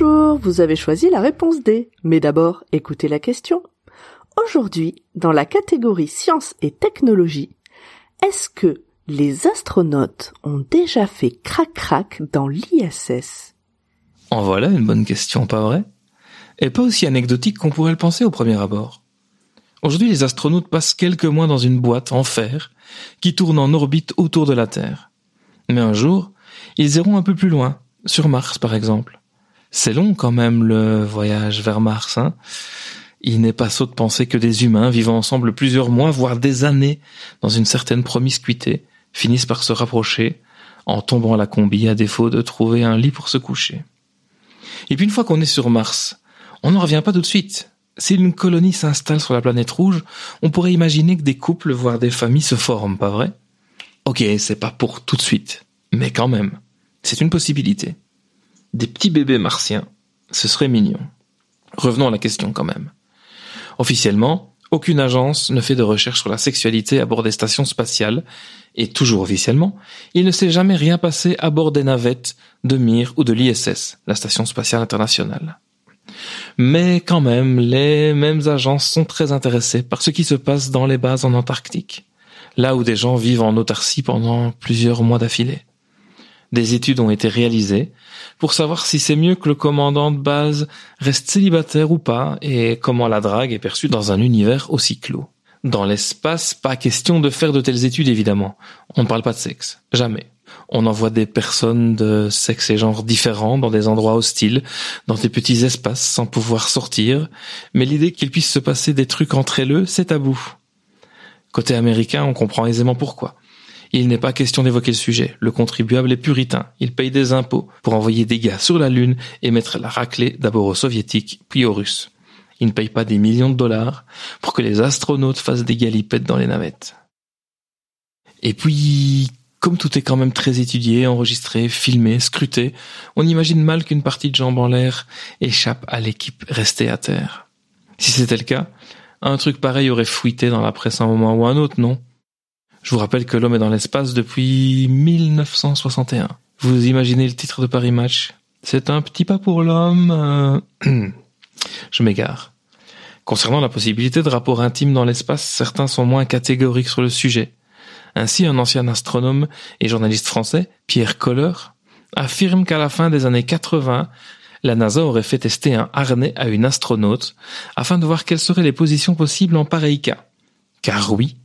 Bonjour, vous avez choisi la réponse D. Mais d'abord, écoutez la question. Aujourd'hui, dans la catégorie sciences et technologie, est-ce que les astronautes ont déjà fait crac-crac dans l'ISS En voilà une bonne question, pas vrai? Et pas aussi anecdotique qu'on pourrait le penser au premier abord. Aujourd'hui, les astronautes passent quelques mois dans une boîte en fer qui tourne en orbite autour de la Terre. Mais un jour, ils iront un peu plus loin, sur Mars par exemple. C'est long quand même le voyage vers Mars. Hein Il n'est pas sot de penser que des humains vivant ensemble plusieurs mois, voire des années, dans une certaine promiscuité, finissent par se rapprocher en tombant à la combi à défaut de trouver un lit pour se coucher. Et puis une fois qu'on est sur Mars, on n'en revient pas tout de suite. Si une colonie s'installe sur la planète rouge, on pourrait imaginer que des couples, voire des familles se forment, pas vrai? Ok, c'est pas pour tout de suite, mais quand même, c'est une possibilité. Des petits bébés martiens, ce serait mignon. Revenons à la question quand même. Officiellement, aucune agence ne fait de recherche sur la sexualité à bord des stations spatiales, et toujours officiellement, il ne s'est jamais rien passé à bord des navettes de Mir ou de l'ISS, la station spatiale internationale. Mais quand même, les mêmes agences sont très intéressées par ce qui se passe dans les bases en Antarctique, là où des gens vivent en autarcie pendant plusieurs mois d'affilée. Des études ont été réalisées pour savoir si c'est mieux que le commandant de base reste célibataire ou pas et comment la drague est perçue dans un univers aussi clos. Dans l'espace, pas question de faire de telles études évidemment. On ne parle pas de sexe. Jamais. On envoie des personnes de sexe et genre différents dans des endroits hostiles, dans des petits espaces sans pouvoir sortir, mais l'idée qu'il puisse se passer des trucs entre eux, c'est tabou. Côté américain, on comprend aisément pourquoi. Il n'est pas question d'évoquer le sujet. Le contribuable est puritain. Il paye des impôts pour envoyer des gars sur la Lune et mettre la raclée d'abord aux soviétiques, puis aux russes. Il ne paye pas des millions de dollars pour que les astronautes fassent des galipettes dans les navettes. Et puis, comme tout est quand même très étudié, enregistré, filmé, scruté, on imagine mal qu'une partie de jambes en l'air échappe à l'équipe restée à terre. Si c'était le cas, un truc pareil aurait fuité dans la presse un moment ou un autre, non? Je vous rappelle que l'homme est dans l'espace depuis 1961. Vous imaginez le titre de Paris Match? C'est un petit pas pour l'homme. Euh, je m'égare. Concernant la possibilité de rapports intimes dans l'espace, certains sont moins catégoriques sur le sujet. Ainsi, un ancien astronome et journaliste français, Pierre Coller, affirme qu'à la fin des années 80, la NASA aurait fait tester un harnais à une astronaute afin de voir quelles seraient les positions possibles en pareil cas. Car oui,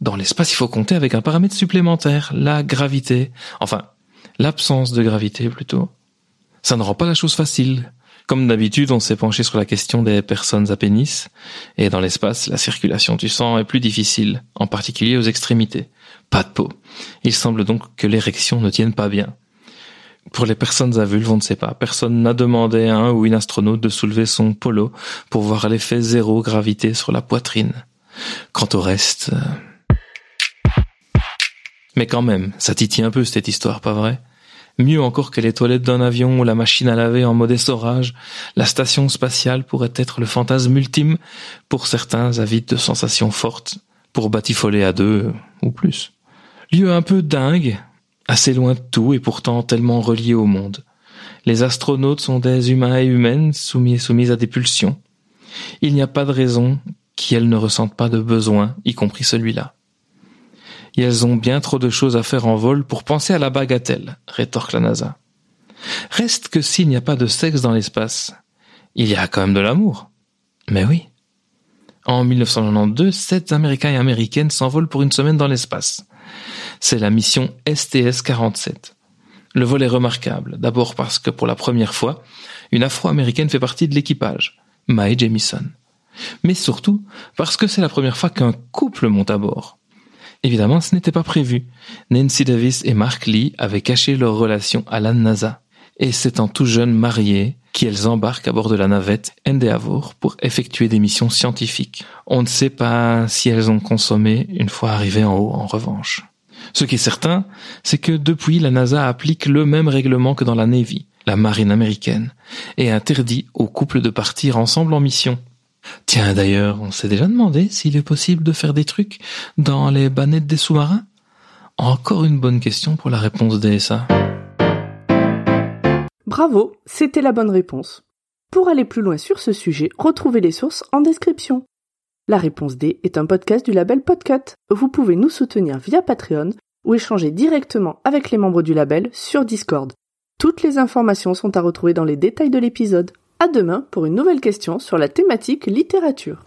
dans l'espace, il faut compter avec un paramètre supplémentaire, la gravité. Enfin, l'absence de gravité plutôt. Ça ne rend pas la chose facile. Comme d'habitude, on s'est penché sur la question des personnes à pénis, et dans l'espace, la circulation du sang est plus difficile, en particulier aux extrémités. Pas de peau. Il semble donc que l'érection ne tienne pas bien. Pour les personnes à vulve, on ne sait pas. Personne n'a demandé à un ou une astronaute de soulever son polo pour voir l'effet zéro gravité sur la poitrine. Quant au reste... Euh, mais quand même, ça titille un peu cette histoire, pas vrai? Mieux encore que les toilettes d'un avion ou la machine à laver en mode essorage, la station spatiale pourrait être le fantasme ultime pour certains avides de sensations fortes, pour batifoler à deux ou plus. Lieu un peu dingue, assez loin de tout et pourtant tellement relié au monde. Les astronautes sont des humains et humaines soumis et soumises à des pulsions. Il n'y a pas de raison qu'elles ne ressentent pas de besoin, y compris celui-là et elles ont bien trop de choses à faire en vol pour penser à la bagatelle, rétorque la NASA. Reste que s'il n'y a pas de sexe dans l'espace, il y a quand même de l'amour. Mais oui. En 1992, sept Américains et Américaines s'envolent pour une semaine dans l'espace. C'est la mission STS-47. Le vol est remarquable, d'abord parce que pour la première fois, une Afro-Américaine fait partie de l'équipage, Mae Jamison. Mais surtout parce que c'est la première fois qu'un couple monte à bord. Évidemment, ce n'était pas prévu. Nancy Davis et Mark Lee avaient caché leur relation à la NASA. et s'étant tout jeune mariées, qu'elles embarquent à bord de la navette Endeavour pour effectuer des missions scientifiques. On ne sait pas si elles ont consommé une fois arrivées en haut, en revanche. Ce qui est certain, c'est que depuis, la NASA applique le même règlement que dans la Navy, la marine américaine, et interdit aux couples de partir ensemble en mission. Tiens, d'ailleurs, on s'est déjà demandé s'il est possible de faire des trucs dans les bannettes des sous-marins Encore une bonne question pour la réponse DSA. Bravo, c'était la bonne réponse. Pour aller plus loin sur ce sujet, retrouvez les sources en description. La réponse D est un podcast du label Podcut. Vous pouvez nous soutenir via Patreon ou échanger directement avec les membres du label sur Discord. Toutes les informations sont à retrouver dans les détails de l'épisode. À demain pour une nouvelle question sur la thématique littérature.